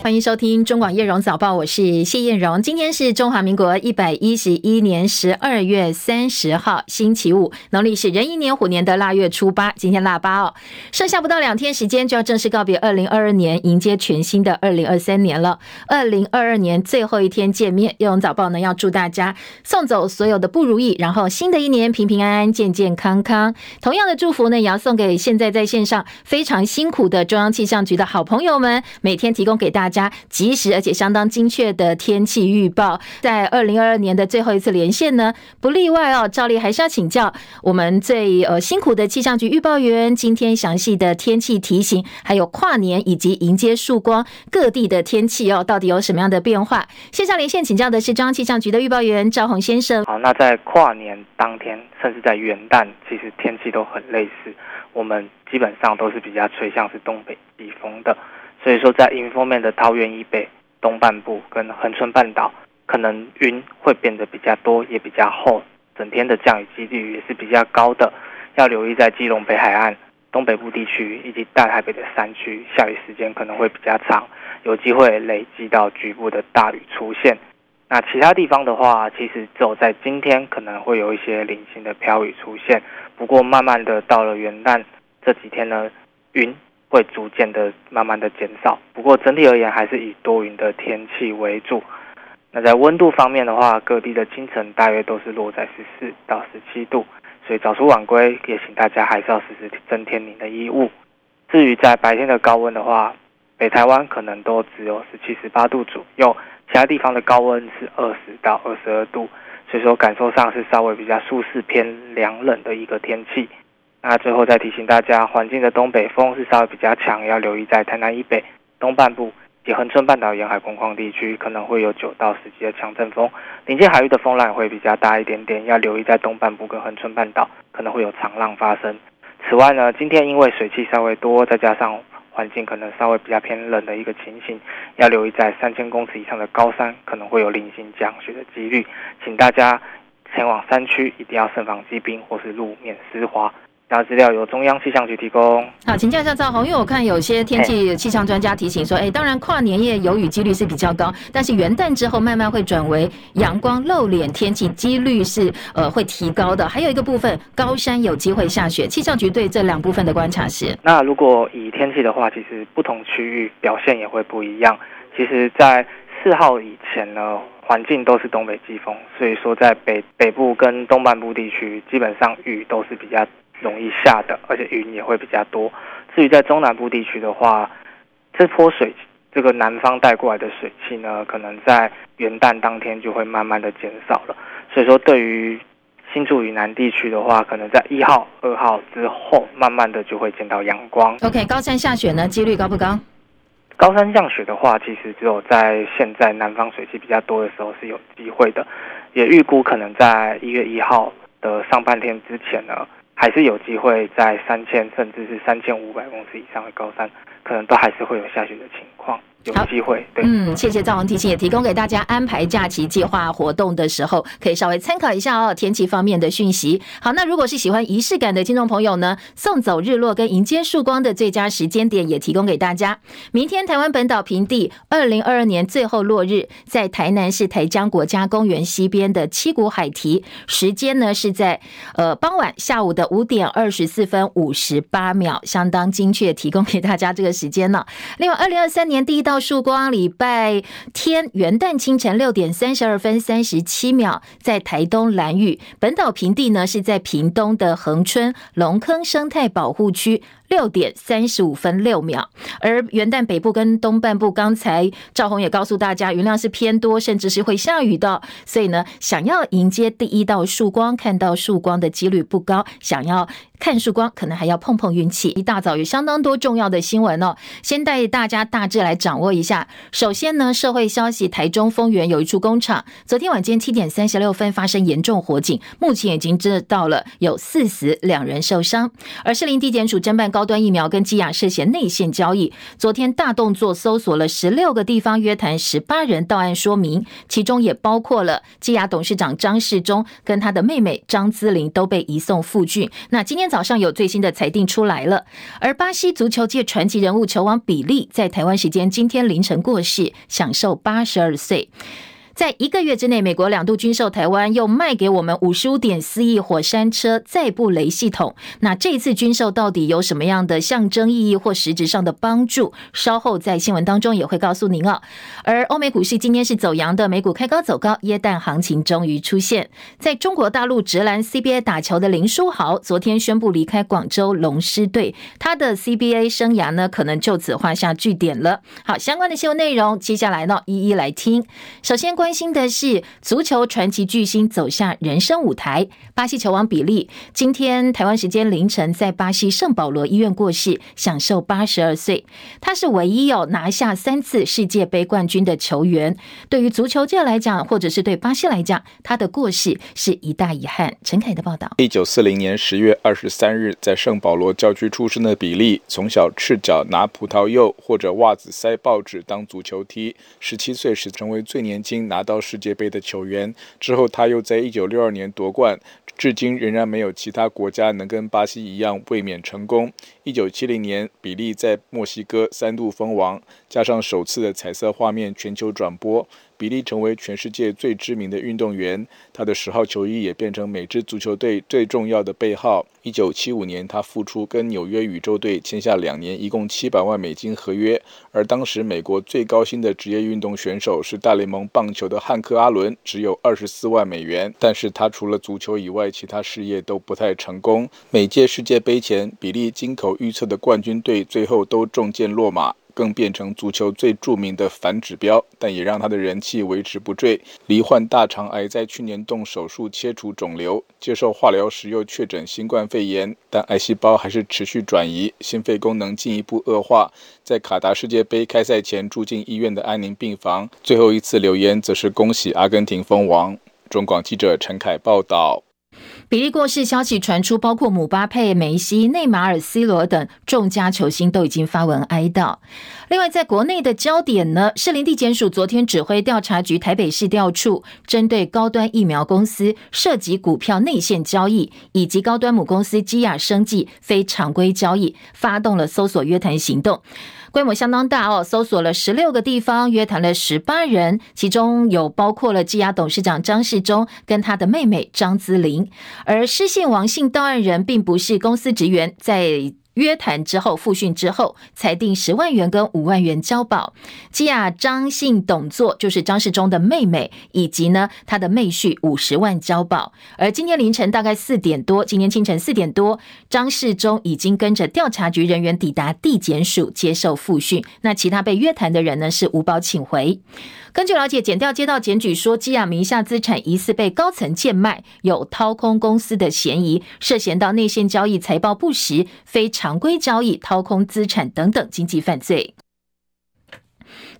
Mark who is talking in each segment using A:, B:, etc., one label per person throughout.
A: 欢迎收听中广叶荣早报，我是谢艳荣。今天是中华民国一百一十一年十二月三十号，星期五，农历是壬寅年虎年的腊月初八。今天腊八哦，剩下不到两天时间就要正式告别二零二二年，迎接全新的二零二三年了。二零二二年最后一天见面，叶荣早报呢要祝大家送走所有的不如意，然后新的一年平平安安、健健康康。同样的祝福呢，也要送给现在在线上非常辛苦的中央气象局的好朋友们，每天提供给大家。大家及时而且相当精确的天气预报，在二零二二年的最后一次连线呢，不例外哦。照例还是要请教我们最呃辛苦的气象局预报员，今天详细的天气提醒，还有跨年以及迎接曙光各地的天气哦，到底有什么样的变化？线上连线请教的是中央气象局的预报员赵宏先生。
B: 好，那在跨年当天，甚至在元旦，其实天气都很类似，我们基本上都是比较吹向是东北季风的。所以说，在迎风面的桃园以北、东半部跟恒春半岛，可能云会变得比较多，也比较厚，整天的降雨几率也是比较高的。要留意在基隆北海岸、东北部地区以及大台北的山区，下雨时间可能会比较长，有机会累积到局部的大雨出现。那其他地方的话，其实只有在今天可能会有一些零星的飘雨出现，不过慢慢的到了元旦这几天呢，云。会逐渐的、慢慢的减少，不过整体而言还是以多云的天气为主。那在温度方面的话，各地的清晨大约都是落在十四到十七度，所以早出晚归也请大家还是要时时增添您的衣物。至于在白天的高温的话，北台湾可能都只有十七、十八度左右，其他地方的高温是二十到二十二度，所以说感受上是稍微比较舒适偏凉冷的一个天气。那最后再提醒大家，环境的东北风是稍微比较强，要留意在台南以北、东半部及恒春半岛沿海工况地区，可能会有九到十级的强阵风。临近海域的风浪会比较大一点点，要留意在东半部跟恒春半岛可能会有长浪发生。此外呢，今天因为水汽稍微多，再加上环境可能稍微比较偏冷的一个情形，要留意在三千公尺以上的高山可能会有零星降雪的几率，请大家前往山区一定要慎防积冰或是路面湿滑。大家资料由中央气象局提供。
A: 好，请教一下赵宏，因为我看有些天气气象专家提醒说，哎，当然跨年夜有雨几率是比较高，但是元旦之后慢慢会转为阳光露脸天气，几率是呃会提高的。还有一个部分，高山有机会下雪。气象局对这两部分的观察是：
B: 那如果以天气的话，其实不同区域表现也会不一样。其实，在四号以前呢，环境都是东北季风，所以说在北北部跟东半部地区，基本上雨都是比较。容易下的，而且云也会比较多。至于在中南部地区的话，这波水这个南方带过来的水汽呢，可能在元旦当天就会慢慢的减少了。所以说，对于新竹以南地区的话，可能在一号、二号之后，慢慢的就会见到阳光。
A: OK，高山下雪呢，几率高不高？
B: 高山降雪的话，其实只有在现在南方水汽比较多的时候是有机会的。也预估可能在一月一号的上半天之前呢。还是有机会在三千甚至是三千五百公尺以上的高山，可能都还是会有下雪的情况。有机会，对，
A: 嗯，谢谢赵宏提醒，也提供给大家安排假期计划活动的时候，可以稍微参考一下哦，天气方面的讯息。好，那如果是喜欢仪式感的听众朋友呢，送走日落跟迎接曙光的最佳时间点也提供给大家。明天台湾本岛平地二零二二年最后落日，在台南市台江国家公园西边的七股海堤，时间呢是在呃傍晚下午的五点二十四分五十八秒，相当精确，提供给大家这个时间呢。另外，二零二三年第一道。曙光，礼拜天元旦清晨六点三十二分三十七秒，在台东蓝屿本岛平地呢，是在屏东的恒春龙坑生态保护区。六点三十五分六秒，而元旦北部跟东半部，刚才赵宏也告诉大家，云量是偏多，甚至是会下雨的。所以呢，想要迎接第一道曙光，看到曙光的几率不高。想要看曙光，可能还要碰碰运气。一大早有相当多重要的新闻哦，先带大家大致来掌握一下。首先呢，社会消息：台中丰原有一处工厂，昨天晚间七点三十六分发生严重火警，目前已经知道了有四死两人受伤。而士林地检署侦办高端疫苗跟基亚涉嫌内线交易。昨天大动作搜索了十六个地方，约谈十八人到案说明，其中也包括了基亚董事长张世忠跟他的妹妹张姿玲都被移送复讯。那今天早上有最新的裁定出来了，而巴西足球界传奇人物球王比利在台湾时间今天凌晨过世，享寿八十二岁。在一个月之内，美国两度军售台湾，又卖给我们五十五点四亿火山车载布雷系统。那这次军售到底有什么样的象征意义或实质上的帮助？稍后在新闻当中也会告诉您哦。而欧美股市今天是走阳的，美股开高走高，耶诞行情终于出现。在中国大陆职篮 CBA 打球的林书豪，昨天宣布离开广州龙狮队，他的 CBA 生涯呢，可能就此画下句点了。好，相关的新闻内容，接下来呢，一一来听。首先关。关心的是足球传奇巨星走下人生舞台，巴西球王比利今天台湾时间凌晨在巴西圣保罗医院过世，享寿八十二岁。他是唯一有拿下三次世界杯冠军的球员。对于足球界来讲，或者是对巴西来讲，他的过世是一大遗憾。陈凯的报道：
C: 一九四零年十月二十三日，在圣保罗郊区出生的比利，从小赤脚拿葡萄柚或者袜子塞报纸当足球踢。十七岁时，成为最年轻拿。拿到世界杯的球员之后，他又在一九六二年夺冠，至今仍然没有其他国家能跟巴西一样卫冕成功。一九七零年，比利在墨西哥三度封王，加上首次的彩色画面全球转播。比利成为全世界最知名的运动员，他的十号球衣也变成每支足球队最重要的背号。一九七五年，他复出跟纽约宇宙队签下两年，一共七百万美金合约。而当时美国最高薪的职业运动选手是大联盟棒球的汉克·阿伦，只有二十四万美元。但是他除了足球以外，其他事业都不太成功。每届世界杯前，比利金口预测的冠军队最后都中箭落马。更变成足球最著名的反指标，但也让他的人气维持不坠。罹患大肠癌，在去年动手术切除肿瘤，接受化疗时又确诊新冠肺炎，但癌细胞还是持续转移，心肺功能进一步恶化。在卡达世界杯开赛前住进医院的安宁病房，最后一次留言则是恭喜阿根廷封王。中广记者陈凯报道。
A: 比利过世消息传出，包括姆巴佩、梅西、内马尔、C 罗等众家球星都已经发文哀悼。另外，在国内的焦点呢，士林地检署昨天指挥调查局台北市调处，针对高端疫苗公司涉及股票内线交易，以及高端母公司基亚生技非常规交易，发动了搜索约谈行动。规模相当大哦，搜索了十六个地方，约谈了十八人，其中有包括了积压董事长张世忠跟他的妹妹张姿玲，而失信王姓到案人并不是公司职员，在。约谈之后，复讯之后，裁定十万元跟五万元交保。基亚张姓董座就是张世忠的妹妹，以及呢他的妹婿五十万交保。而今天凌晨大概四点多，今天清晨四点多，张世忠已经跟着调查局人员抵达地检署接受复训。那其他被约谈的人呢是无保请回。根据了解，检调接到检举说，基亚名下资产疑似被高层贱卖，有掏空公司的嫌疑，涉嫌到内线交易、财报不实、非常规交易、掏空资产等等经济犯罪。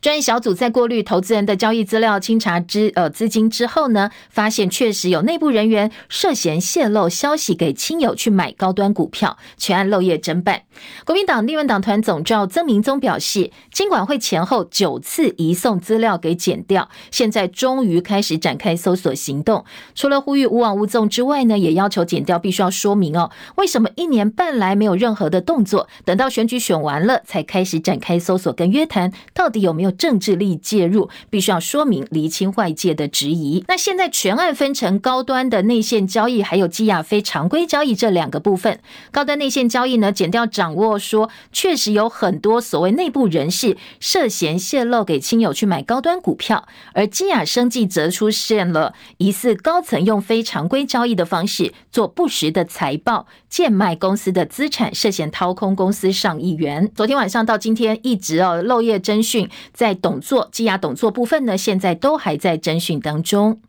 A: 专业小组在过滤投资人的交易资料、清查资呃资金之后呢，发现确实有内部人员涉嫌泄露消息给亲友去买高端股票，全案漏夜侦办。国民党立院党团总召曾明宗表示，金管会前后九次移送资料给检调，现在终于开始展开搜索行动。除了呼吁无枉勿纵之外呢，也要求检调必须要说明哦，为什么一年半来没有任何的动作，等到选举选完了才开始展开搜索跟约谈，到底有没有？政治力介入，必须要说明厘清外界的质疑。那现在全案分成高端的内线交易，还有基亚非常规交易这两个部分。高端内线交易呢，检调掌握说，确实有很多所谓内部人士涉嫌泄露给亲友去买高端股票，而基亚生技则出现了疑似高层用非常规交易的方式做不实的财报，贱卖公司的资产，涉嫌掏空公司上亿元。昨天晚上到今天一直哦漏夜侦讯。在董座、羁押董座部分呢，现在都还在侦讯当中。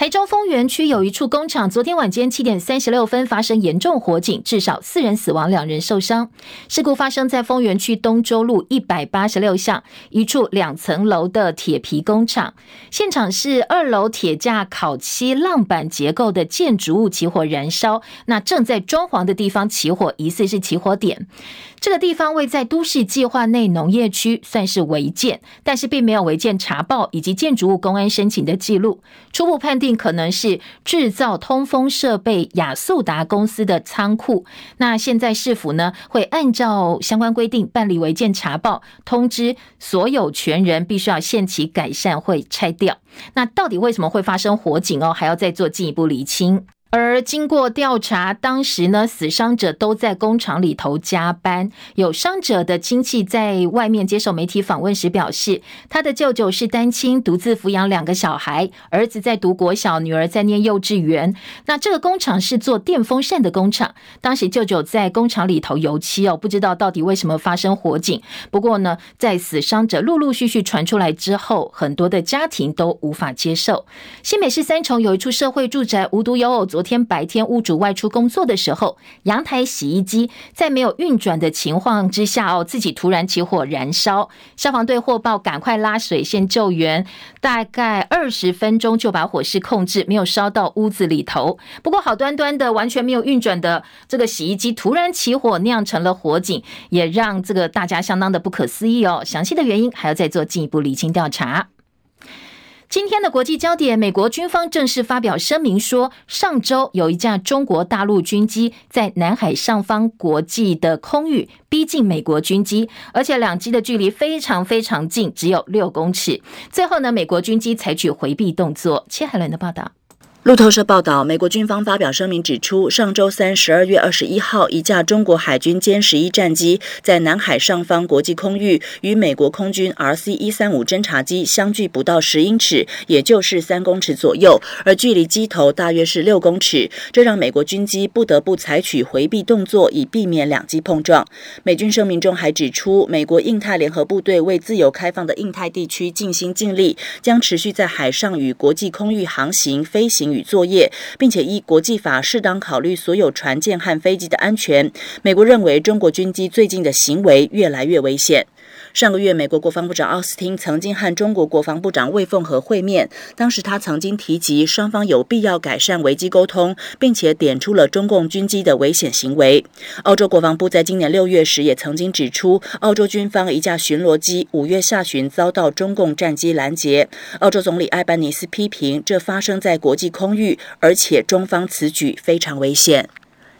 A: 台中丰原区有一处工厂，昨天晚间七点三十六分发生严重火警，至少四人死亡，两人受伤。事故发生在丰原区东周路一百八十六巷一处两层楼的铁皮工厂，现场是二楼铁架烤漆浪板结构的建筑物起火燃烧，那正在装潢的地方起火，疑似是起火点。这个地方位在都市计划内农业区，算是违建，但是并没有违建查报以及建筑物公安申请的记录。初步判定可能是制造通风设备雅速达公司的仓库。那现在市府呢，会按照相关规定办理违建查报，通知所有权人必须要限期改善，会拆掉。那到底为什么会发生火警哦？还要再做进一步厘清。而经过调查，当时呢，死伤者都在工厂里头加班。有伤者的亲戚在外面接受媒体访问时表示，他的舅舅是单亲，独自抚养两个小孩，儿子在读国小，女儿在念幼稚园。那这个工厂是做电风扇的工厂，当时舅舅在工厂里头油漆哦，不知道到底为什么发生火警。不过呢，在死伤者陆陆续续传出来之后，很多的家庭都无法接受。新北市三重有一处社会住宅，无独有偶，昨昨天白天屋主外出工作的时候，阳台洗衣机在没有运转的情况之下哦，自己突然起火燃烧。消防队获报，赶快拉水线救援，大概二十分钟就把火势控制，没有烧到屋子里头。不过好端端的完全没有运转的这个洗衣机突然起火，酿成了火警，也让这个大家相当的不可思议哦。详细的原因还要再做进一步厘清调查。今天的国际焦点，美国军方正式发表声明说，上周有一架中国大陆军机在南海上方国际的空域逼近美国军机，而且两机的距离非常非常近，只有六公尺。最后呢，美国军机采取回避动作。切海伦的报道。
D: 路透社报道，美国军方发表声明指出，上周三十二月二十一号，一架中国海军歼十一战机在南海上方国际空域与美国空军 RC 一三五侦察机相距不到十英尺，也就是三公尺左右，而距离机头大约是六公尺，这让美国军机不得不采取回避动作，以避免两机碰撞。美军声明中还指出，美国印太联合部队为自由开放的印太地区尽心尽力，将持续在海上与国际空域航行、飞行。与作业，并且依国际法适当考虑所有船舰和飞机的安全。美国认为中国军机最近的行为越来越危险。上个月，美国国防部长奥斯汀曾经和中国国防部长魏凤和会面，当时他曾经提及双方有必要改善危机沟通，并且点出了中共军机的危险行为。澳洲国防部在今年六月时也曾经指出，澳洲军方一架巡逻机五月下旬遭到中共战机拦截。澳洲总理艾班尼斯批评这发生在国际空域，而且中方此举非常危险。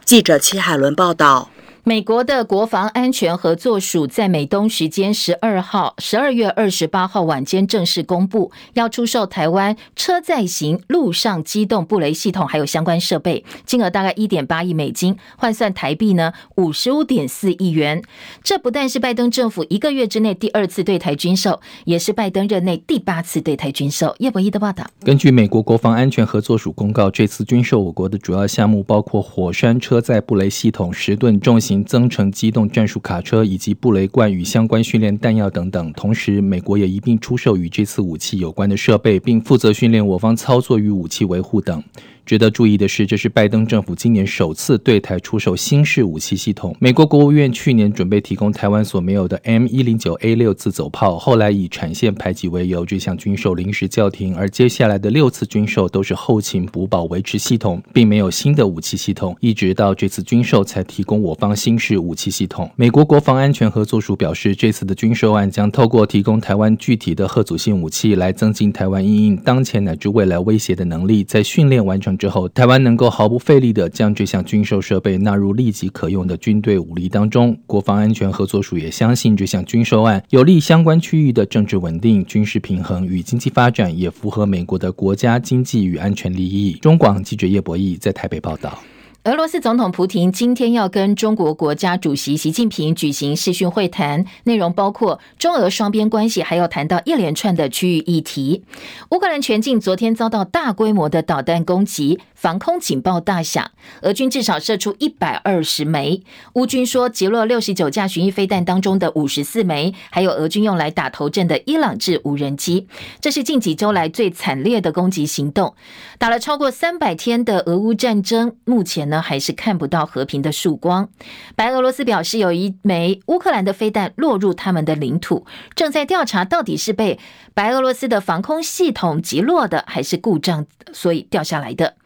D: 记者齐海伦报道。
A: 美国的国防安全合作署在美东时间十二号，十二月二十八号晚间正式公布，要出售台湾车载型陆上机动布雷系统，还有相关设备，金额大概一点八亿美金，换算台币呢五十五点四亿元。这不但是拜登政府一个月之内第二次对台军售，也是拜登任内第八次对台军售。叶博弈的报道。
E: 根据美国国防安全合作署公告，这次军售我国的主要项目包括火山车载布雷系统十吨重型。增程机动战术卡车以及布雷罐与相关训练弹药等等，同时美国也一并出售与这次武器有关的设备，并负责训练我方操作与武器维护等。值得注意的是，这是拜登政府今年首次对台出售新式武器系统。美国国务院去年准备提供台湾所没有的 M 一零九 A 六自走炮，后来以产线排挤为由，这项军售临时叫停。而接下来的六次军售都是后勤补保维持系统，并没有新的武器系统，一直到这次军售才提供我方新式武器系统。美国国防安全合作署表示，这次的军售案将透过提供台湾具体的核阻性武器，来增进台湾因应当前乃至未来威胁的能力，在训练完成之后，台湾能够毫不费力地将这项军售设备纳入立即可用的军队武力当中。国防安全合作署也相信这项军售案有利相关区域的政治稳定、军事平衡与经济发展，也符合美国的国家经济与安全利益。中广记者叶博弈在台北报道。
A: 俄罗斯总统普京今天要跟中国国家主席习近平举行视讯会谈，内容包括中俄双边关系，还要谈到一连串的区域议题。乌克兰全境昨天遭到大规模的导弹攻击，防空警报大响，俄军至少射出一百二十枚。乌军说击落六十九架巡弋飞弹当中的五十四枚，还有俄军用来打头阵的伊朗制无人机。这是近几周来最惨烈的攻击行动，打了超过三百天的俄乌战争，目前呢，还是看不到和平的曙光。白俄罗斯表示，有一枚乌克兰的飞弹落入他们的领土，正在调查到底是被白俄罗斯的防空系统击落的，还是故障所以掉下来的。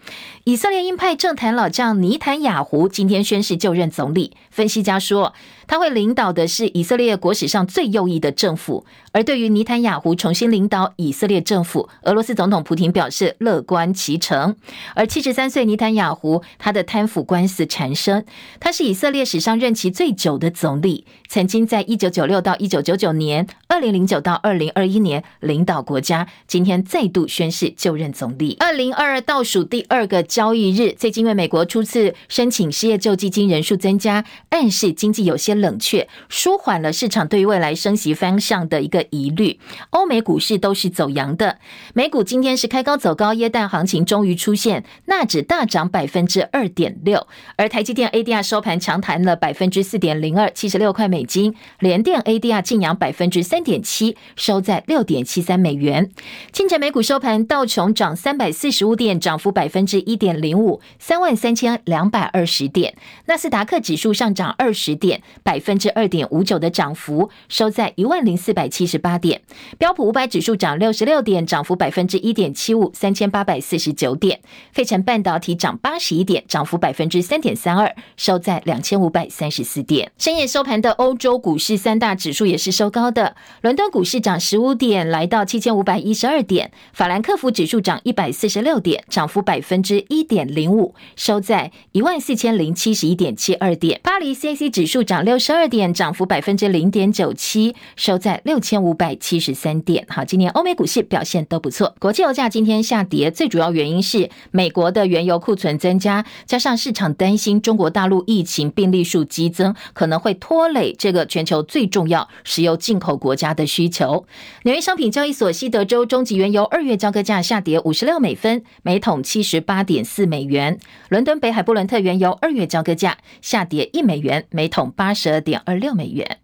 A: 以色列鹰派政坛老将尼坦雅胡今天宣誓就任总理。分析家说，他会领导的是以色列国史上最右翼的政府。而对于尼坦雅胡重新领导以色列政府，俄罗斯总统普廷表示乐观其成。而七十三岁尼坦雅胡，他的贪腐官司缠身，他是以色列史上任期最久的总理，曾经在一九九六到一九九九年、二零零九到二零二一年领导国家。今天再度宣誓就任总理。二零二二倒数第二个交易日，最近因为美国初次申请失业救济金人数增加，暗示经济有些冷却，舒缓了市场对未来升息方向的一个疑虑。欧美股市都是走阳的，美股今天是开高走高，耶诞行情终于出现，纳指大涨百分之二点六，而台积电 ADR 收盘强弹了百分之四点零二，七十六块美金，联电 ADR 净扬百分之三点七，收在六点七三美元。清晨美股收盘，道琼涨三百四十五点，涨幅百分之一点零五，三万三千两百二十点。纳斯达克指数上涨二十点，百分之二点五九的涨幅，收在一万零四百七十八点。标普五百指数涨六十六点，涨幅百分之一点七五，三千八百四十九点。费城半导体涨八十一点，涨幅百分之三点三二，收在两千五百三十四点。深夜收盘的欧洲股市三大指数也是收高的，伦敦股市涨十五点，来到七千五百一十二点；法兰克福指数涨一百四十六点，涨幅百分之一点零五，收在一万四千零七十一点七二点。巴黎 CAC 指数涨六十二点，涨幅百分之零点九七，收在六千五百七十三点。好，今年欧美股市表现都不错。国际油价今天下跌，最主要原因是美国的原油库存增加，加上市场担心中国大陆疫情病例数激增，可能会拖累这个全球最重要石油进口国家的需求。纽约商品交易所西德州中级原油二月交割价下跌五十六美分，每桶七十八点四美元。伦敦北海布伦特原油二月交割价下跌一美元，每桶八十二点二六美元。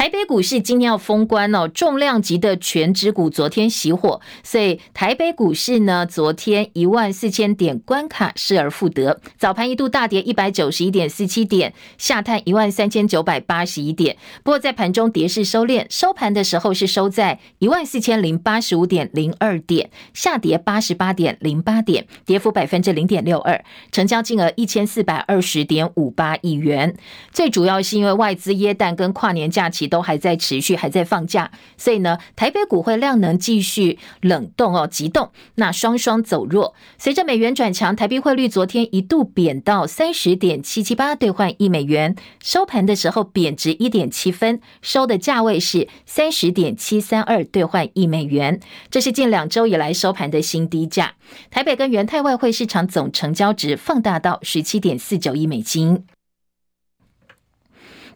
A: 台北股市今天要封关哦，重量级的全指股昨天熄火，所以台北股市呢，昨天一万四千点关卡失而复得，早盘一度大跌一百九十一点四七点，下探一万三千九百八十一点。不过在盘中跌势收敛，收盘的时候是收在一万四千零八十五点零二点，下跌八十八点零八点，跌幅百分之零点六二，成交金额一千四百二十点五八亿元。最主要是因为外资耶诞跟跨年假期。都还在持续，还在放假，所以呢，台北股汇量能继续冷冻哦，急冻，那双双走弱。随着美元转强，台币汇率昨天一度贬到三十点七七八兑换一美元，收盘的时候贬值一点七分，收的价位是三十点七三二兑换一美元，这是近两周以来收盘的新低价。台北跟元泰外汇市场总成交值放大到十七点四九亿美金。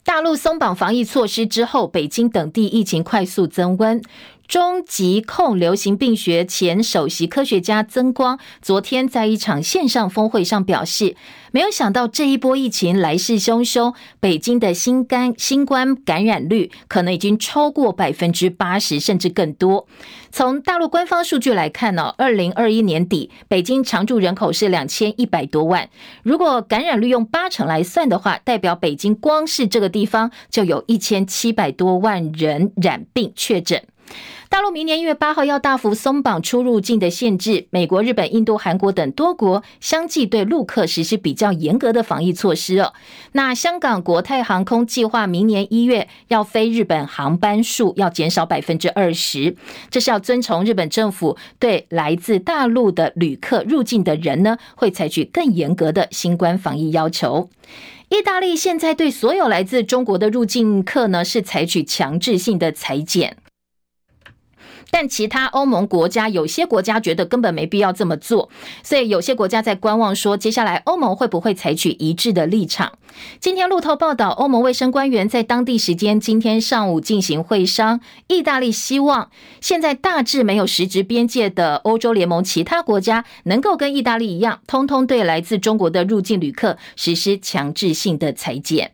A: 大陆松绑防疫措施之后，北京等地疫情快速增温。中疾控流行病学前首席科学家曾光昨天在一场线上峰会上表示，没有想到这一波疫情来势汹汹，北京的新冠新冠感染率可能已经超过百分之八十，甚至更多。从大陆官方数据来看呢，二零二一年底北京常住人口是两千一百多万，如果感染率用八成来算的话，代表北京光是这个地方就有一千七百多万人染病确诊。大陆明年一月八号要大幅松绑出入境的限制，美国、日本、印度、韩国等多国相继对陆客实施比较严格的防疫措施哦。那香港国泰航空计划明年一月要飞日本航班数要减少百分之二十，这是要遵从日本政府对来自大陆的旅客入境的人呢，会采取更严格的新冠防疫要求。意大利现在对所有来自中国的入境客呢，是采取强制性的采检。但其他欧盟国家有些国家觉得根本没必要这么做，所以有些国家在观望，说接下来欧盟会不会采取一致的立场。今天路透报道，欧盟卫生官员在当地时间今天上午进行会商，意大利希望现在大致没有实质边界的欧洲联盟其他国家能够跟意大利一样，通通对来自中国的入境旅客实施强制性的采检。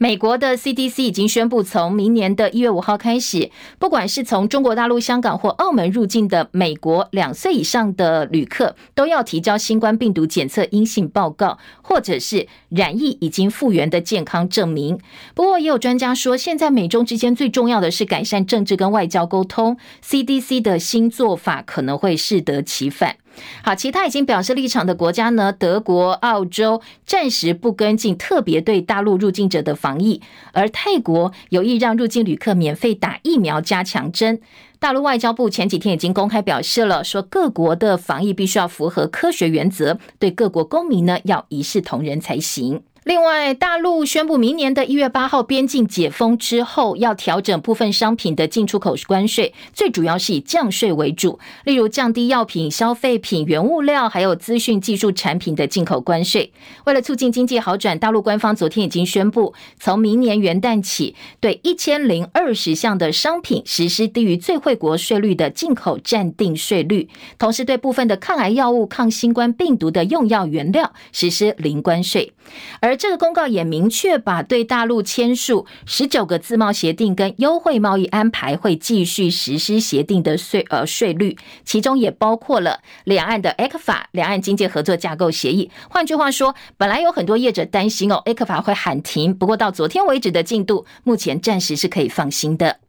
A: 美国的 CDC 已经宣布，从明年的一月五号开始，不管是从中国大陆、香港或澳门入境的美国两岁以上的旅客，都要提交新冠病毒检测阴性报告，或者是染疫已经复原的健康证明。不过，也有专家说，现在美中之间最重要的是改善政治跟外交沟通，CDC 的新做法可能会适得其反。好，其他已经表示立场的国家呢？德国、澳洲暂时不跟进特别对大陆入境者的防疫，而泰国有意让入境旅客免费打疫苗加强针。大陆外交部前几天已经公开表示了，说各国的防疫必须要符合科学原则，对各国公民呢要一视同仁才行。另外，大陆宣布明年的一月八号边境解封之后，要调整部分商品的进出口关税，最主要是以降税为主，例如降低药品、消费品、原物料还有资讯技术产品的进口关税。为了促进经济好转，大陆官方昨天已经宣布，从明年元旦起，对一千零二十项的商品实施低于最惠国税率的进口暂定税率，同时对部分的抗癌药物、抗新冠病毒的用药原料实施零关税，而这个公告也明确把对大陆签署十九个自贸协定跟优惠贸易安排会继续实施协定的税呃税率，其中也包括了两岸的 ECFA 两岸经济合作架构协议。换句话说，本来有很多业者担心哦，ECFA 会喊停，不过到昨天为止的进度，目前暂时是可以放心的。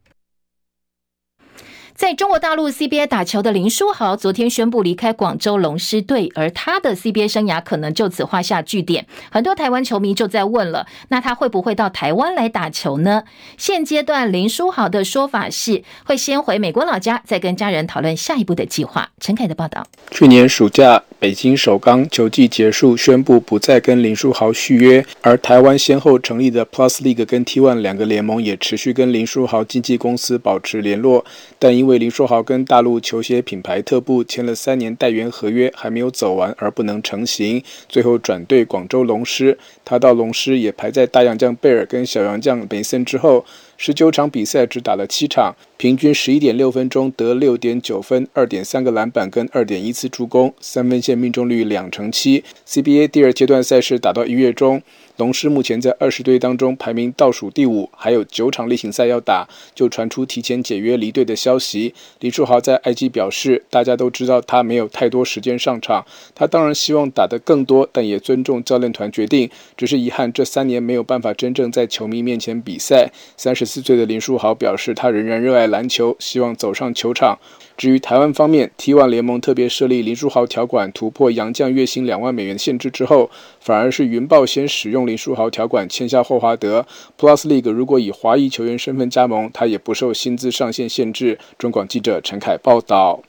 A: 在中国大陆 CBA 打球的林书豪昨天宣布离开广州龙狮队，而他的 CBA 生涯可能就此画下句点。很多台湾球迷就在问了：那他会不会到台湾来打球呢？现阶段林书豪的说法是会先回美国老家，再跟家人讨论下一步的计划。陈凯的报道。
C: 去年暑假，北京首钢球季结束，宣布不再跟林书豪续约，而台湾先后成立的 Plus League 跟 T1 两个联盟也持续跟林书豪经纪公司保持联络，但因为为林书豪跟大陆球鞋品牌特步签了三年代言合约，还没有走完而不能成行，最后转队广州龙狮。他到龙狮也排在大洋将贝尔跟小洋将梅森之后。十九场比赛只打了七场，平均十一点六分钟得六点九分，二点三个篮板跟二点一次助攻，三分线命中率两成七。CBA 第二阶段赛事打到一月中。龙狮目前在二十队当中排名倒数第五，还有九场例行赛要打，就传出提前解约离队的消息。林书豪在 IG 表示，大家都知道他没有太多时间上场，他当然希望打得更多，但也尊重教练团决定。只是遗憾这三年没有办法真正在球迷面前比赛。三十四岁的林书豪表示，他仍然热爱篮球，希望走上球场。至于台湾方面，T1 联盟特别设立林书豪条款突破洋将月薪两万美元限制之后，反而是云豹先使用林书豪条款签下霍华德。Plus League 如果以华裔球员身份加盟，他也不受薪资上限限制。中广记者陈凯报道。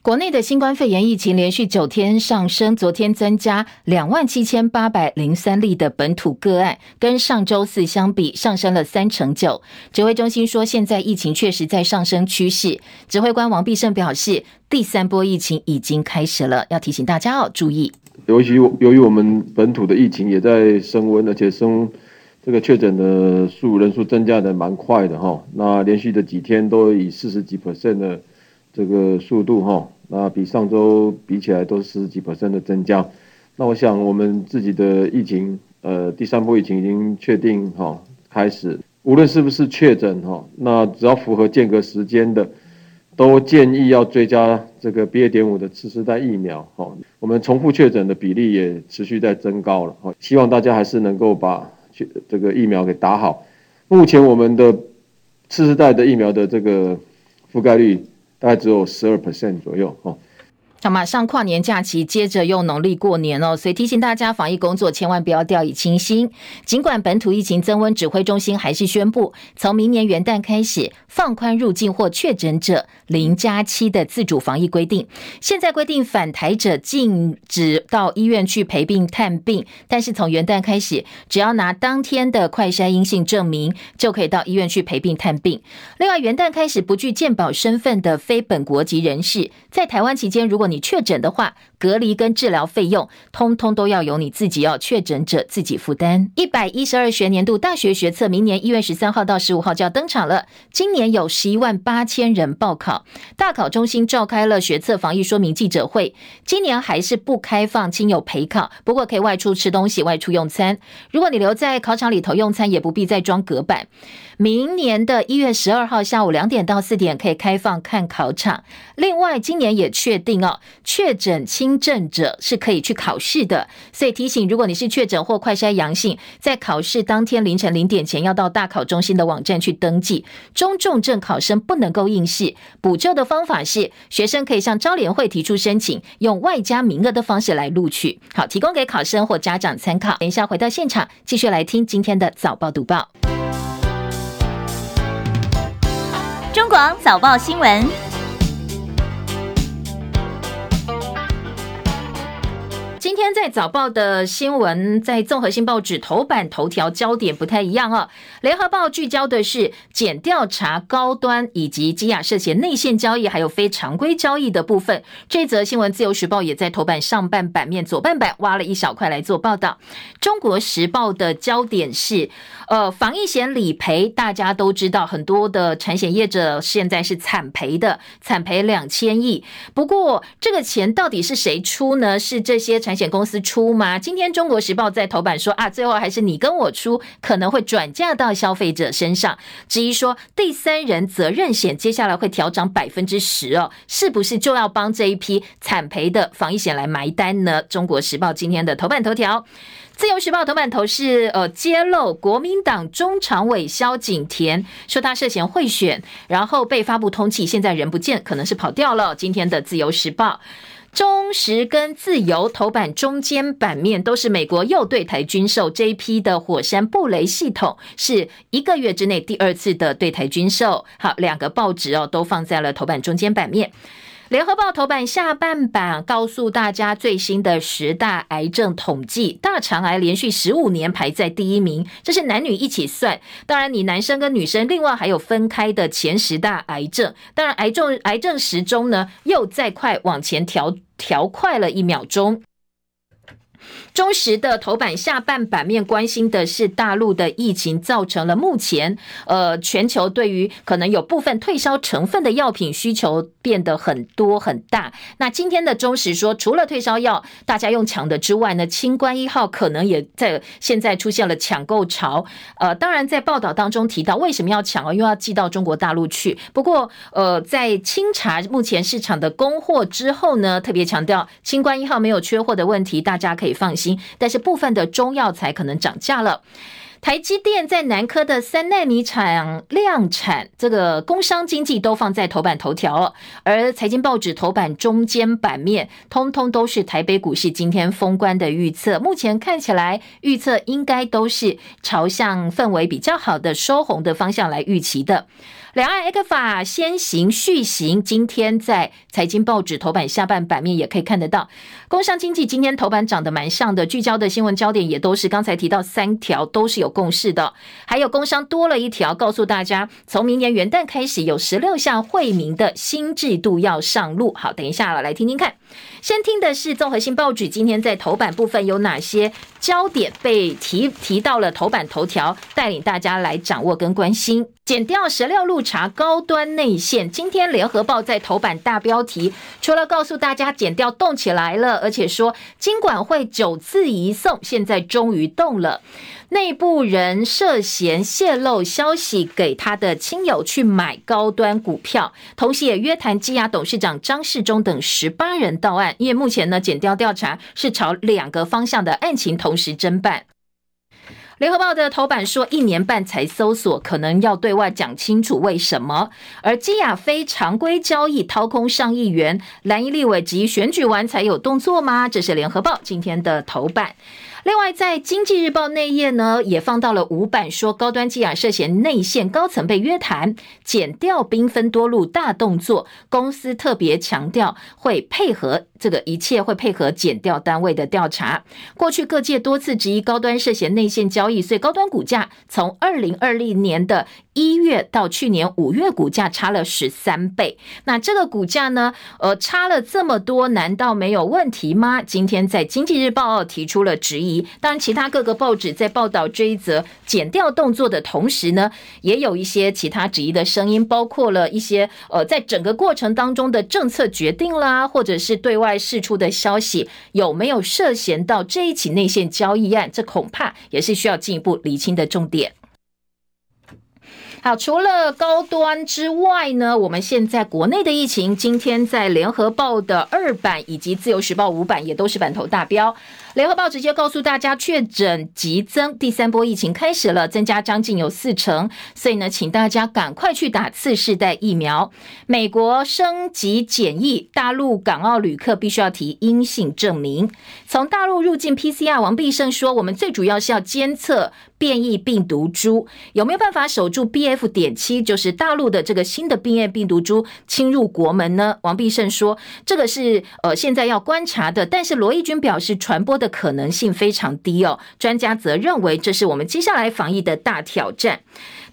A: 国内的新冠肺炎疫情连续九天上升，昨天增加两万七千八百零三例的本土个案，跟上周四相比上升了三成九。指挥中心说，现在疫情确实在上升趋势。指挥官王必胜表示，第三波疫情已经开始了，要提醒大家要注意。
F: 尤其由于我们本土的疫情也在升温，而且升这个确诊的数人数增加的蛮快的哈，那连续的几天都以四十几 percent 的这个速度哈。那比上周比起来都是四十几 percent 的增加，那我想我们自己的疫情，呃，第三波疫情已经确定哈，开始，无论是不是确诊哈，那只要符合间隔时间的，都建议要追加这个 BA.5 的次世代疫苗哈。我们重复确诊的比例也持续在增高了哈，希望大家还是能够把这个疫苗给打好。目前我们的次世代的疫苗的这个覆盖率。大概只有十二 percent 左右哈。
A: 马上跨年假期，接着又农历过年哦，所以提醒大家防疫工作千万不要掉以轻心。尽管本土疫情增温，指挥中心还是宣布，从明年元旦开始放宽入境或确诊者零加七的自主防疫规定。现在规定返台者禁止到医院去陪病探病，但是从元旦开始，只要拿当天的快筛阴性证明，就可以到医院去陪病探病。另外，元旦开始不具健保身份的非本国籍人士，在台湾期间，如果你你确诊的话，隔离跟治疗费用，通通都要由你自己要确诊者自己负担。一百一十二学年度大学学测，明年一月十三号到十五号就要登场了。今年有十一万八千人报考，大考中心召开了学测防疫说明记者会。今年还是不开放亲友陪考，不过可以外出吃东西、外出用餐。如果你留在考场里头用餐，也不必再装隔板。明年的一月十二号下午两点到四点可以开放看考场。另外，今年也确定哦，确诊轻症者是可以去考试的。所以提醒，如果你是确诊或快筛阳性，在考试当天凌晨零点前要到大考中心的网站去登记。中重症考生不能够应试。补救的方法是，学生可以向招联会提出申请，用外加名额的方式来录取。好，提供给考生或家长参考。等一下回到现场，继续来听今天的早报读报。
G: 中广早报新闻。
A: 今天在早报的新闻，在综合性报纸头版头条焦点不太一样啊。联合报聚焦的是检调查高端以及基亚涉嫌内线交易，还有非常规交易的部分。这则新闻，自由时报也在头版上半版面左半版挖了一小块来做报道。中国时报的焦点是，呃，防疫险理赔，大家都知道，很多的产险业者现在是惨赔的，惨赔两千亿。不过，这个钱到底是谁出呢？是这些产险公司出吗？今天《中国时报》在头版说啊，最后还是你跟我出，可能会转嫁到消费者身上。至于说第三人责任险接下来会调涨百分之十哦，是不是就要帮这一批惨赔的防疫险来埋单呢？《中国时报》今天的头版头条。自由时报头版头是呃揭露国民党中常委萧景田说他涉嫌贿选，然后被发布通缉，现在人不见，可能是跑掉了。今天的自由时报、中时跟自由头版中间版面都是美国又对台军售，这一批的火山布雷系统是一个月之内第二次的对台军售。好，两个报纸哦都放在了头版中间版面。联合报头版下半版告诉大家最新的十大癌症统计，大肠癌连续十五年排在第一名，这是男女一起算。当然，你男生跟女生另外还有分开的前十大癌症。当然，癌症癌症时钟呢又再快往前调调快了一秒钟。中时的头版下半版面关心的是大陆的疫情造成了目前呃全球对于可能有部分退烧成分的药品需求变得很多很大。那今天的中时说，除了退烧药大家用抢的之外呢，清关一号可能也在现在出现了抢购潮。呃，当然在报道当中提到为什么要抢哦，因为要寄到中国大陆去。不过呃，在清查目前市场的供货之后呢，特别强调清关一号没有缺货的问题，大家可以放心。但是部分的中药材可能涨价了。台积电在南科的三奈米厂量产，这个工商经济都放在头版头条，而财经报纸头版中间版面，通通都是台北股市今天封关的预测。目前看起来，预测应该都是朝向氛围比较好的收红的方向来预期的。两岸 ECFA 先行续行，今天在财经报纸头版下半版面也可以看得到，工商经济今天头版涨得蛮像的，聚焦的新闻焦点也都是刚才提到三条都是有共识的，还有工商多了一条，告诉大家从明年元旦开始有十六项惠民的新制度要上路。好，等一下了，来听听看。先听的是综合性报纸今天在头版部分有哪些焦点被提提到了头版头条，带领大家来掌握跟关心。检调十六路查高端内线，今天联合报在头版大标题，除了告诉大家检调动起来了，而且说金管会九次移送，现在终于动了。内部人涉嫌泄露消息给他的亲友去买高端股票，同时也约谈基亚董事长张世忠等十八人到案。因为目前呢，检调调查是朝两个方向的案情同时侦办。联合报的头版说，一年半才搜索，可能要对外讲清楚为什么。而基亚非常规交易掏空上亿元，蓝衣立委及选举完才有动作吗？这是联合报今天的头版。另外，在经济日报内页呢，也放到了五版，说高端基亚涉嫌内线高层被约谈，减掉兵分多路大动作，公司特别强调会配合这个一切，会配合减调单位的调查。过去各界多次质疑高端涉嫌内线交易，所以高端股价从二零二零年的一月到去年五月，股价差了十三倍。那这个股价呢，呃，差了这么多，难道没有问题吗？今天在经济日报提出了质疑。当然，其他各个报纸在报道追责、减掉动作的同时呢，也有一些其他质疑的声音，包括了一些呃，在整个过程当中的政策决定啦，或者是对外释出的消息有没有涉嫌到这一起内线交易案，这恐怕也是需要进一步厘清的重点。好，除了高端之外呢，我们现在国内的疫情，今天在联合报的二版以及自由时报五版也都是版头大标。联合报直接告诉大家，确诊急增，第三波疫情开始了，增加将近有四成，所以呢，请大家赶快去打次世代疫苗。美国升级检疫，大陆港澳旅客必须要提阴性证明。从大陆入境 PCR，王必胜说，我们最主要是要监测变异病毒株有没有办法守住 BF 点七，就是大陆的这个新的变异病毒株侵入国门呢？王必胜说，这个是呃现在要观察的，但是罗毅军表示传播的。的可能性非常低哦，专家则认为这是我们接下来防疫的大挑战。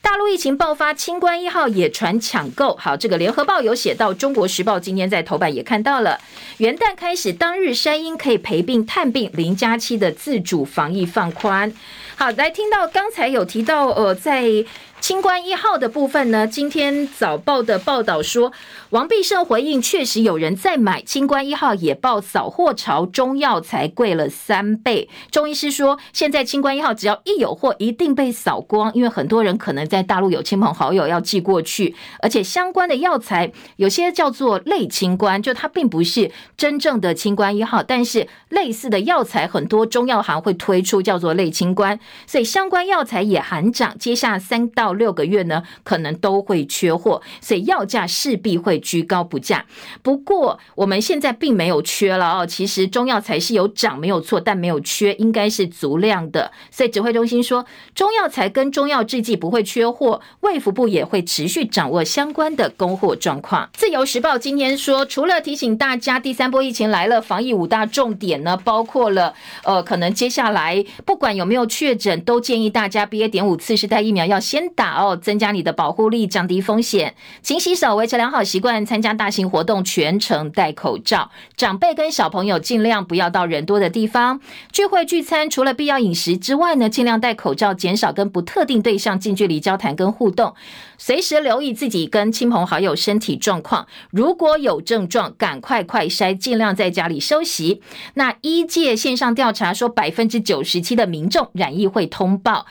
A: 大陆疫情爆发，清关一号也传抢购。好，这个联合报有写到，中国时报今天在头版也看到了，元旦开始当日山阴可以陪病探病，零加七的自主防疫放宽。好，来听到刚才有提到，呃，在。清关一号的部分呢，今天早报的报道说，王必胜回应，确实有人在买清关一号，也报扫货潮，中药材贵了三倍。中医师说，现在清关一号只要一有货，一定被扫光，因为很多人可能在大陆有亲朋好友要寄过去，而且相关的药材有些叫做类清关，就它并不是真正的清关一号，但是类似的药材很多中药行会推出叫做类清关，所以相关药材也含涨，接下三到。六个月呢，可能都会缺货，所以药价势必会居高不下。不过我们现在并没有缺了哦，其实中药材是有涨没有错，但没有缺，应该是足量的。所以指挥中心说，中药材跟中药制剂不会缺货，卫福部也会持续掌握相关的供货状况。自由时报今天说，除了提醒大家第三波疫情来了，防疫五大重点呢，包括了呃，可能接下来不管有没有确诊，都建议大家 BA. 点五次世代疫苗要先打。打哦，增加你的保护力，降低风险。勤洗手，维持良好习惯。参加大型活动，全程戴口罩。长辈跟小朋友尽量不要到人多的地方聚会聚餐。除了必要饮食之外呢，尽量戴口罩，减少跟不特定对象近距离交谈跟互动。随时留意自己跟亲朋好友身体状况。如果有症状，赶快快筛，尽量在家里休息。那一届线上调查说，百分之九十七的民众染疫会通报。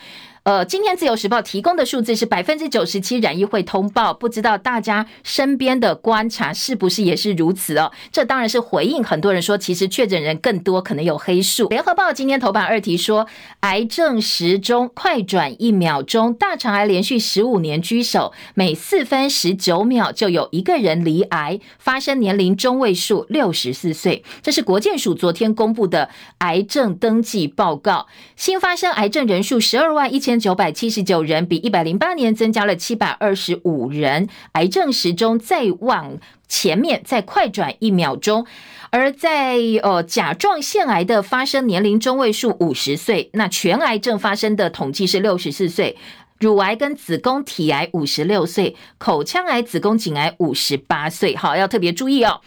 A: 呃，今天自由时报提供的数字是百分之九十七染疫会通报，不知道大家身边的观察是不是也是如此哦？这当然是回应很多人说，其实确诊人更多，可能有黑数。联合报今天头版二题说，癌症时钟快转一秒钟，大肠癌连续十五年居首，每四分十九秒就有一个人罹癌，发生年龄中位数六十四岁。这是国健署昨天公布的癌症登记报告，新发生癌症人数十二万一千。九百七十九人，比一百零八年增加了七百二十五人。癌症时钟再往前面再快转一秒钟，而在呃甲状腺癌的发生年龄中位数五十岁，那全癌症发生的统计是六十四岁，乳癌跟子宫体癌五十六岁，口腔癌、子宫颈癌五十八岁。好，要特别注意哦。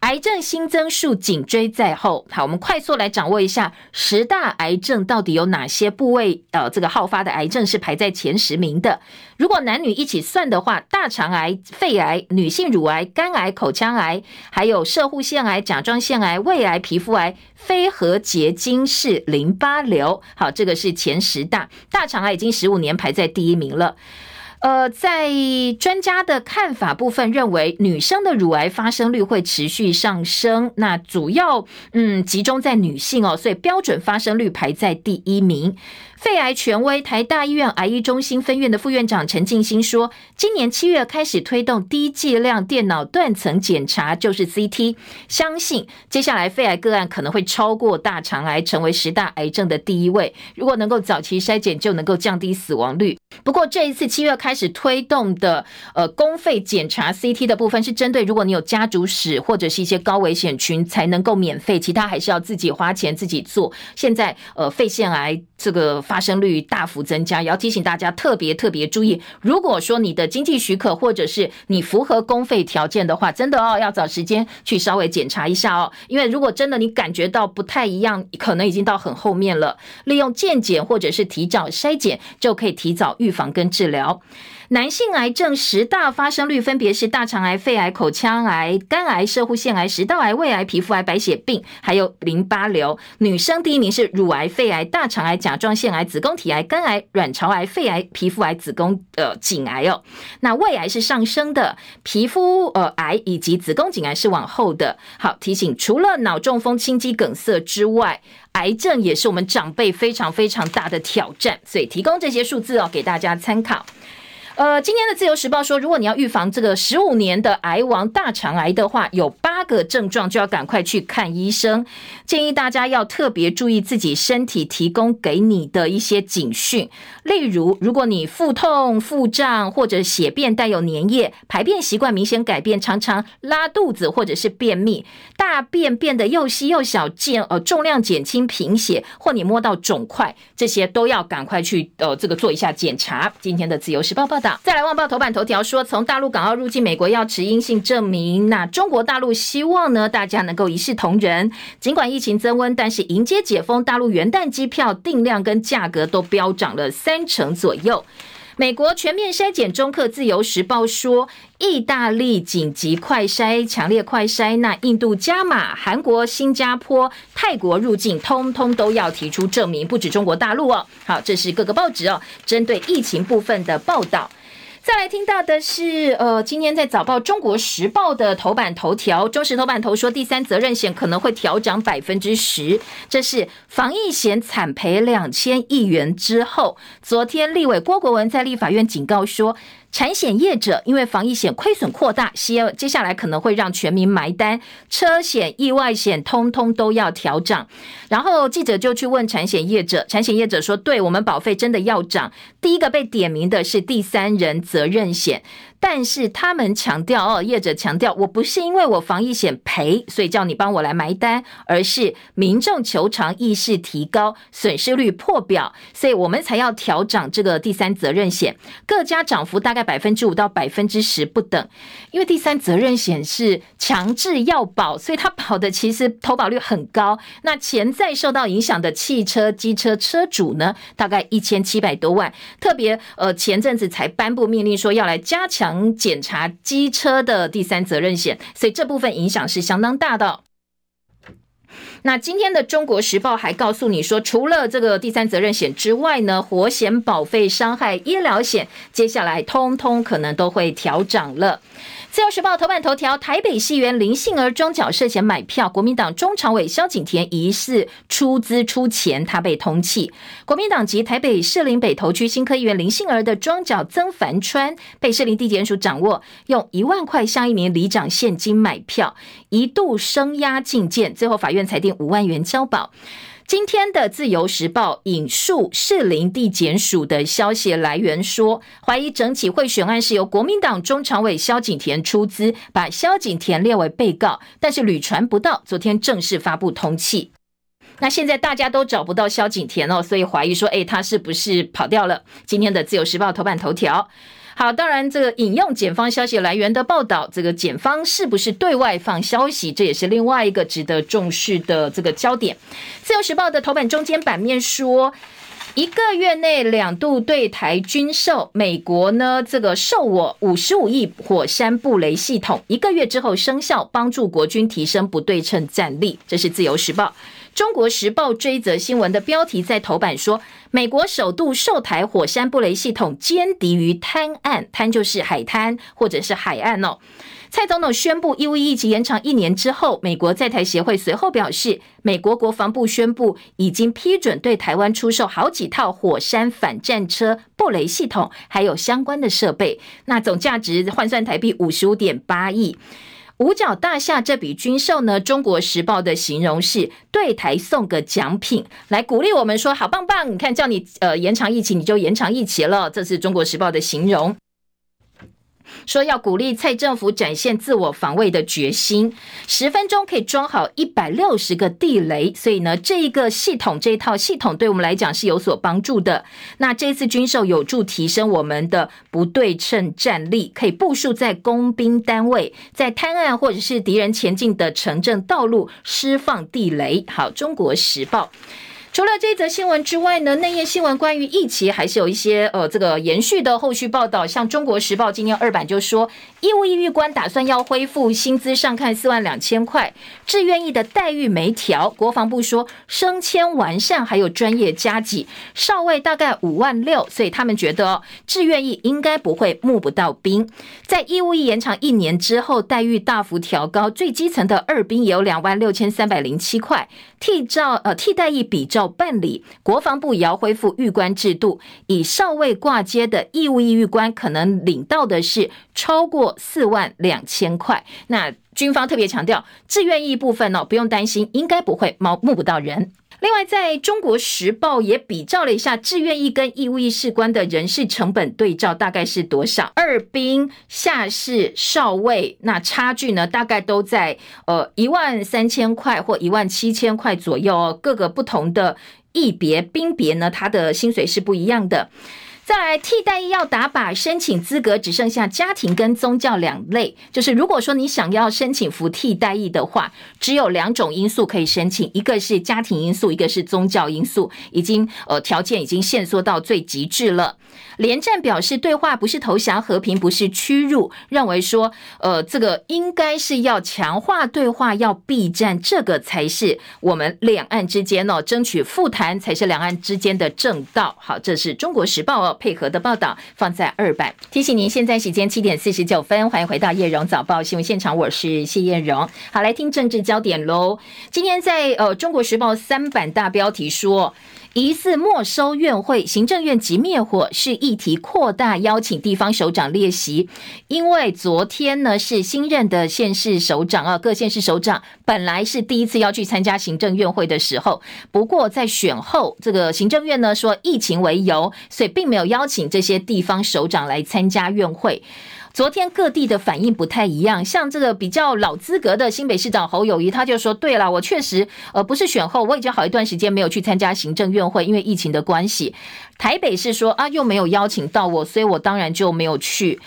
A: 癌症新增数紧追在后。好，我们快速来掌握一下十大癌症到底有哪些部位？呃，这个好发的癌症是排在前十名的。如果男女一起算的话，大肠癌、肺癌、女性乳癌、肝癌、口腔癌，还有射护腺癌、甲状腺癌、胃癌、皮肤癌、非核结晶式淋巴瘤。好，这个是前十大。大肠癌已经十五年排在第一名了。呃，在专家的看法部分认为，女生的乳癌发生率会持续上升，那主要嗯集中在女性哦，所以标准发生率排在第一名。肺癌权威台大医院癌医中心分院的副院长陈静心说，今年七月开始推动低剂量电脑断层检查，就是 CT，相信接下来肺癌个案可能会超过大肠癌，成为十大癌症的第一位。如果能够早期筛检，就能够降低死亡率。不过这一次七月开始推动的呃公费检查 CT 的部分，是针对如果你有家族史或者是一些高危险群才能够免费，其他还是要自己花钱自己做。现在呃肺腺癌这个。发生率大幅增加，也要提醒大家特别特别注意。如果说你的经济许可，或者是你符合公费条件的话，真的哦要找时间去稍微检查一下哦。因为如果真的你感觉到不太一样，可能已经到很后面了。利用健检或者是提早筛检，就可以提早预防跟治疗。男性癌症十大发生率分别是大肠癌、肺癌、口腔癌、肝癌、射护腺癌、食道癌、胃癌、皮肤癌、白血病，还有淋巴瘤。女生第一名是乳癌、肺癌、大肠癌、甲状腺癌、子宫体癌、肝癌、卵巢癌、肺癌、皮肤癌、子宫呃颈癌哦。那胃癌是上升的，皮肤呃癌以及子宫颈癌是往后的。好，提醒，除了脑中风、心肌梗塞之外，癌症也是我们长辈非常非常大的挑战，所以提供这些数字哦给大家参考。呃，今天的自由时报说，如果你要预防这个十五年的癌王大肠癌的话，有八个症状就要赶快去看医生。建议大家要特别注意自己身体提供给你的一些警讯，例如，如果你腹痛、腹胀或者血便带有粘液，排便习惯明显改变，常常拉肚子或者是便秘，大便变得又稀又小，见呃重量减轻、贫血，或你摸到肿块，这些都要赶快去呃这个做一下检查。今天的自由时报报道。再来，《旺报》头版头条说，从大陆港澳入境美国要持阴性证明。那中国大陆希望呢，大家能够一视同仁。尽管疫情增温，但是迎接解封，大陆元旦机票定量跟价格都飙涨了三成左右。美国全面筛检中客，《自由时报》说，意大利紧急快筛、强烈快筛，那印度加码，韩国、新加坡、泰国入境，通通都要提出证明，不止中国大陆哦。好，这是各个报纸哦，针对疫情部分的报道。再来听到的是，呃，今天在早报《中国时报》的头版头条，中时头版头说，第三责任险可能会调涨百分之十，这是防疫险惨赔两千亿元之后，昨天立委郭国文在立法院警告说。产险业者因为防疫险亏损扩大，接接下来可能会让全民埋单，车险、意外险通通都要调涨。然后记者就去问产险业者，产险业者说：“对，我们保费真的要涨。”第一个被点名的是第三人责任险。但是他们强调哦，业者强调，我不是因为我防疫险赔，所以叫你帮我来埋单，而是民众求偿意识提高，损失率破表，所以我们才要调涨这个第三责任险，各家涨幅大概百分之五到百分之十不等。因为第三责任险是强制要保，所以它保的其实投保率很高。那潜在受到影响的汽车、机车车主呢，大概一千七百多万。特别呃，前阵子才颁布命令说要来加强。检查机车的第三责任险，所以这部分影响是相当大的。那今天的《中国时报》还告诉你说，除了这个第三责任险之外呢，火险保费、伤害医疗险，接下来通通可能都会调涨了。自由时报头版头条：台北市议员林杏儿装脚涉嫌买票，国民党中常委萧景田疑似出资出钱，他被通缉。国民党籍台北士林北投区新科议员林杏儿的装脚曾凡川被士林地检署掌握，用一万块向一名里长现金买票，一度声押禁见，最后法院裁定五万元交保。今天的《自由时报》引述士林地检署的消息来源说，怀疑整起贿选案是由国民党中常委萧景田出资，把萧景田列为被告，但是屡传不到，昨天正式发布通缉。那现在大家都找不到萧景田哦，所以怀疑说，诶，他是不是跑掉了？今天的《自由时报》头版头条。好，当然，这个引用检方消息来源的报道，这个检方是不是对外放消息，这也是另外一个值得重视的这个焦点。自由时报的头版中间版面说，一个月内两度对台军售，美国呢这个售我五十五亿火山布雷系统，一个月之后生效，帮助国军提升不对称战力。这是自由时报。中国时报追责新闻的标题在头版说，美国首度售台火山布雷系统歼敌于滩岸，滩就是海滩或者是海岸哦。蔡总统宣布义务役期延长一年之后，美国在台协会随后表示，美国国防部宣布已经批准对台湾出售好几套火山反战车布雷系统，还有相关的设备，那总价值换算台币五十五点八亿。五角大厦这笔军售呢，中国时报的形容是对台送个奖品，来鼓励我们说好棒棒。你看，叫你呃延长疫情，你就延长疫情了，这是中国时报的形容。说要鼓励蔡政府展现自我防卫的决心，十分钟可以装好一百六十个地雷，所以呢，这一个系统这一套系统对我们来讲是有所帮助的。那这次军售有助提升我们的不对称战力，可以部署在工兵单位，在滩岸或者是敌人前进的城镇道路施放地雷。好，中国时报。除了这则新闻之外呢，内页新闻关于疫情还是有一些呃这个延续的后续报道。像中国时报今天二版就说，义务役役官打算要恢复薪资上看四万两千块，志愿役的待遇没调。国防部说升迁完善还有专业加给，少尉大概五万六，所以他们觉得志愿役应该不会募不到兵。在义务役延长一年之后，待遇大幅调高，最基层的二兵也有两万六千三百零七块，替照呃替代役比照。办理，国防部也要恢复预官制度，以少尉挂接的义务役预官可能领到的是超过四万两千块。那军方特别强调，志愿役部分呢，不用担心，应该不会猫募不到人。另外，在中国时报也比照了一下志愿役跟义务役士官的人事成本对照，大概是多少？二兵、下士、少尉，那差距呢？大概都在呃一万三千块或一万七千块左右哦。各个不同的役别兵别呢，他的薪水是不一样的。再来，替代役要打靶，申请资格只剩下家庭跟宗教两类。就是如果说你想要申请服替代役的话，只有两种因素可以申请，一个是家庭因素，一个是宗教因素，已经呃条件已经限缩到最极致了。连战表示，对话不是投降，和平不是屈辱，认为说，呃，这个应该是要强化对话，要避战，这个才是我们两岸之间哦，争取复谈才是两岸之间的正道。好，这是中国时报哦配合的报道，放在二版。提醒您，现在时间七点四十九分，欢迎回到叶荣早报新闻现场，我是谢叶荣。好，来听政治焦点喽。今天在呃中国时报三版大标题说。疑似没收院会，行政院急灭火，是议题扩大邀请地方首长列席。因为昨天呢是新任的县市首长啊，各县市首长本来是第一次要去参加行政院会的时候，不过在选后，这个行政院呢说疫情为由，所以并没有邀请这些地方首长来参加院会。昨天各地的反应不太一样，像这个比较老资格的新北市长侯友谊，他就说：“对了，我确实呃不是选后，我已经好一段时间没有去参加行政院会，因为疫情的关系。台北是说啊，又没有邀请到我，所以我当然就没有去。”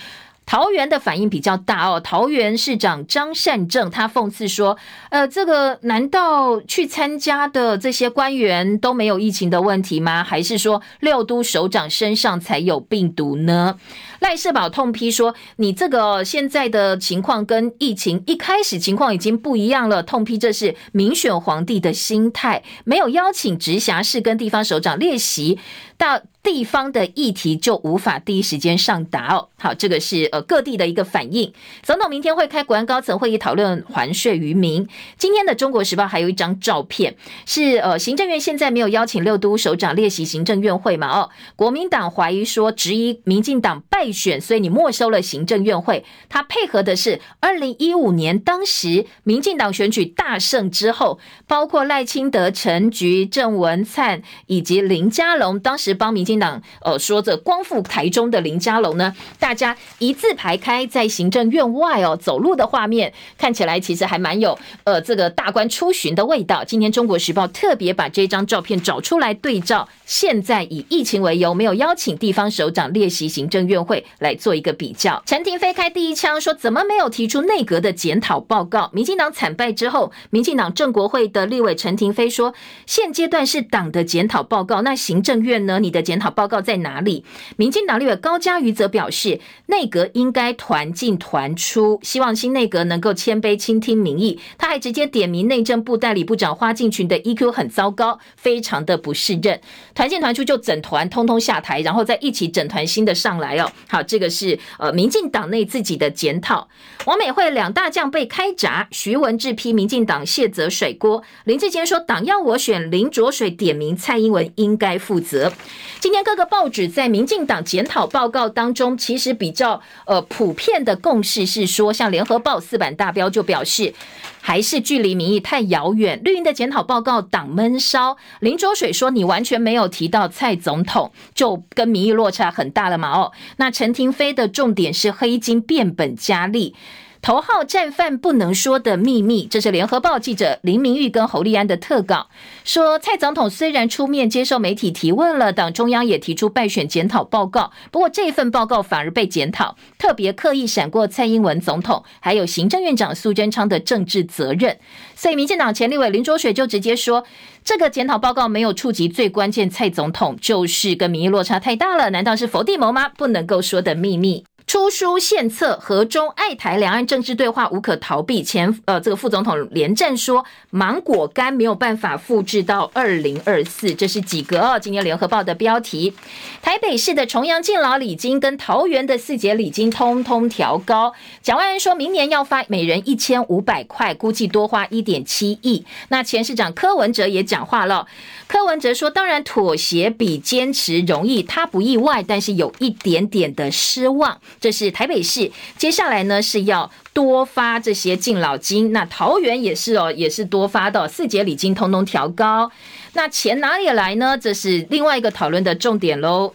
A: 桃园的反应比较大哦，桃园市长张善政他讽刺说：“呃，这个难道去参加的这些官员都没有疫情的问题吗？还是说六都首长身上才有病毒呢？”赖士葆痛批说：“你这个现在的情况跟疫情一开始情况已经不一样了，痛批这是民选皇帝的心态，没有邀请直辖市跟地方首长列席，到地方的议题就无法第一时间上达哦。”好，这个是呃各地的一个反应。总统明天会开国安高层会议讨论还税于民。今天的《中国时报》还有一张照片，是呃行政院现在没有邀请六都首长列席行政院会嘛？哦，国民党怀疑说质疑民进党败选，所以你没收了行政院会。他配合的是二零一五年当时民进党选举大胜之后，包括赖清德、陈菊、郑文灿以及林佳龙，当时帮民进党呃说着光复台中的林佳龙呢，大家一字排开在行政院外哦走路的画面，看起来其实还蛮有呃这个大官出巡的味道。今天中国时报特别把这张照片找出来对照，现在以疫情为由没有邀请地方首长列席行政院会。来做一个比较，陈亭飞开第一枪说，怎么没有提出内阁的检讨报告？民进党惨败之后，民进党正国会的立委陈亭飞说，现阶段是党的检讨报告，那行政院？呢？你的检讨好报告在哪里？民进党立委高嘉瑜则表示，内阁应该团进团出，希望新内阁能够谦卑倾听民意。他还直接点名内政部代理部长花敬群的 EQ 很糟糕，非常的不适任。团进团出就整团通通下台，然后再一起整团新的上来哦。好，这个是呃民进党内自己的检讨。王美惠两大将被开闸，徐文志批民进党卸责甩锅，林志坚说党要我选林卓水，点名蔡英文应该负责。今今天各个报纸在民进党检讨报告当中，其实比较呃普遍的共识是说，像联合报四版大标就表示，还是距离民意太遥远。绿营的检讨报告党闷烧，林卓水说你完全没有提到蔡总统，就跟民意落差很大了嘛？哦，那陈廷飞的重点是黑金变本加厉。头号战犯不能说的秘密，这是联合报记者林明玉跟侯立安的特稿。说蔡总统虽然出面接受媒体提问了，党中央也提出败选检讨报告，不过这份报告反而被检讨，特别刻意闪过蔡英文总统，还有行政院长苏贞昌的政治责任。所以民进党前立委林卓水就直接说，这个检讨报告没有触及最关键蔡总统，就是跟民意落差太大了。难道是佛地魔吗？不能够说的秘密。出书献策，和中爱台两岸政治对话无可逃避。前呃，这个副总统连战说，芒果干没有办法复制到二零二四，这是几个哦？今天联合报的标题。台北市的重阳敬老礼金跟桃园的四节礼金通通调高。蒋万安说明年要发每人一千五百块，估计多花一点七亿。那前市长柯文哲也讲话了。柯文哲说：“当然，妥协比坚持容易，他不意外，但是有一点点的失望。这是台北市，接下来呢是要多发这些敬老金。那桃园也是哦，也是多发的四节礼金，通通调高。那钱哪里来呢？这是另外一个讨论的重点喽。”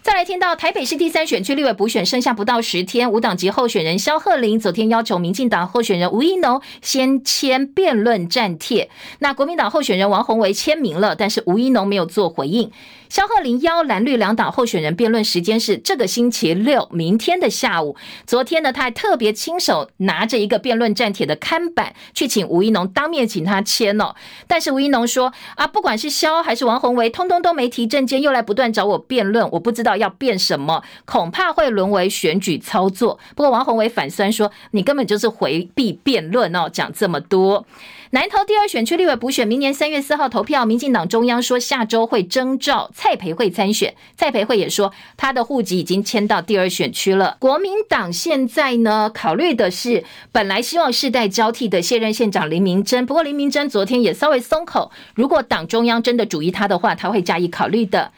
A: 再来听到台北市第三选区立委补选剩下不到十天，无党籍候选人萧贺伶昨天要求民进党候选人吴怡农先签辩论战帖，那国民党候选人王鸿薇签名了，但是吴怡农没有做回应。萧贺林邀蓝绿两党候选人辩论时间是这个星期六，明天的下午。昨天呢，他还特别亲手拿着一个辩论战帖的看板去请吴怡农当面请他签哦。但是吴怡农说啊，不管是萧还是王宏维，通通都没提政见，又来不断找我辩论，我不知道要辩什么，恐怕会沦为选举操作。不过王鸿薇反酸说，你根本就是回避辩论哦，讲这么多。南投第二选区立委补选，明年三月四号投票。民进党中央说下周会征召蔡培慧参选，蔡培慧也说他的户籍已经迁到第二选区了。国民党现在呢，考虑的是本来希望世代交替的卸任县长林明珍，不过林明珍昨天也稍微松口，如果党中央真的主意他的话，他会加以考虑的。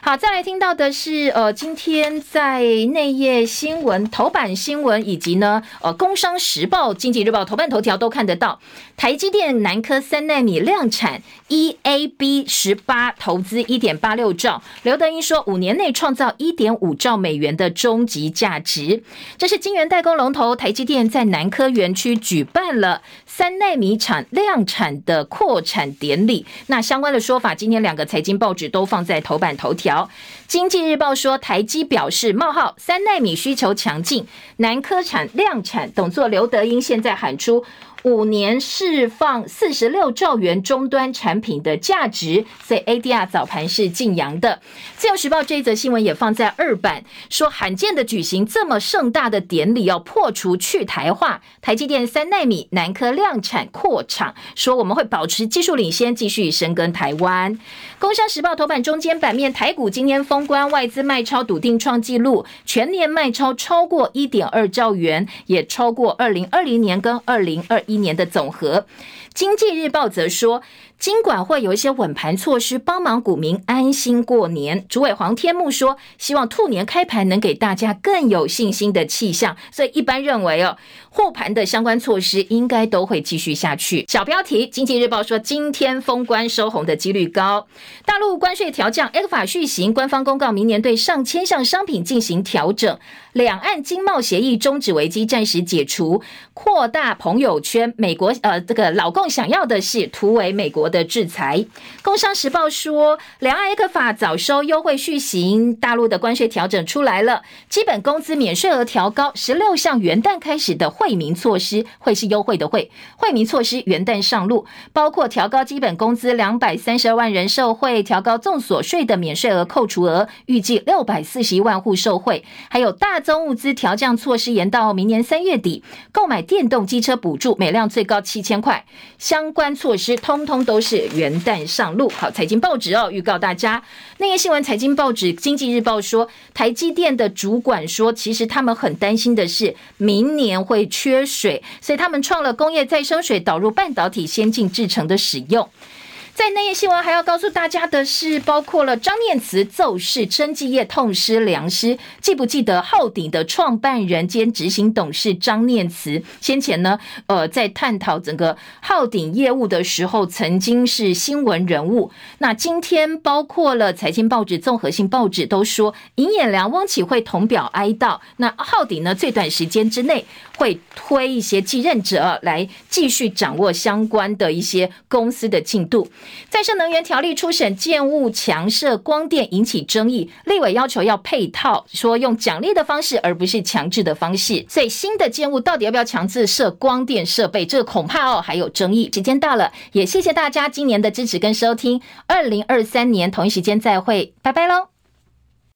A: 好，再来听到的是，呃，今天在内页新闻、头版新闻以及呢，呃，《工商时报》、《经济日报》头版头条都看得到，台积电南科三纳米量产，EAB 十八投资一点八六兆，刘德英说五年内创造一点五兆美元的终极价值。这是晶圆代工龙头台积电在南科园区举办了三纳米产量产的扩产典礼。那相关的说法，今天两个财经报纸都放在头版头条。经济日报说，台积表示冒号三纳米需求强劲，南科产量产，董座刘德英现在喊出。五年释放四十六兆元终端产品的价值，所以 ADR 早盘是劲扬的。自由时报这一则新闻也放在二版，说罕见的举行这么盛大的典礼，要破除去台化。台积电三纳米南科量产扩厂，说我们会保持技术领先，继续深耕台湾。工商时报头版中间版面，台股今天封关，外资卖超笃定创纪录，全年卖超超过一点二兆元，也超过二零二零年跟二零二一年的总和。经济日报则说，金管会有一些稳盘措施，帮忙股民安心过年。主委黄天木说，希望兔年开盘能给大家更有信心的气象。所以一般认为哦，护盘的相关措施应该都会继续下去。小标题：经济日报说，今天封关收红的几率高。大陆关税调降，ECFA 续行，官方公告明年对上千项商品进行调整。两岸经贸协议终止危机暂时解除，扩大朋友圈。美国呃，这个老共想要的是突围美国。的制裁。工商时报说，两岸 ECFA 早收优惠续行，大陆的关税调整出来了，基本工资免税额调高，十六项元旦开始的会惠民措施，会是优惠的惠，惠民措施元旦上路，包括调高基本工资两百三十二万人受惠，调高重所税的免税额扣除额，预计六百四十一万户受惠，还有大宗物资调降措施延到明年三月底，购买电动机车补助每辆最高七千块，相关措施通通都是元旦上路。好，财经报纸哦，预告大家，那些新闻，财经报纸《经济日报》说，台积电的主管说，其实他们很担心的是明年会缺水，所以他们创了工业再生水导入半导体先进制成的使用。在内页新闻还要告诉大家的是，包括了张念慈奏事，生技业痛失良师。记不记得浩鼎的创办人兼执行董事张念慈？先前呢，呃，在探讨整个浩鼎业务的时候，曾经是新闻人物。那今天包括了财经报纸、综合性报纸都说，尹衍梁、翁启慧同表哀悼。那浩鼎呢，最短时间之内会推一些继任者来继续掌握相关的一些公司的进度。再生能源条例初审，建物强设光电引起争议，立委要求要配套，说用奖励的方式，而不是强制的方式。所以新的建物到底要不要强制设光电设备，这恐怕哦还有争议。时间到了，也谢谢大家今年的支持跟收听，二零二三年同一时间再会，拜拜喽。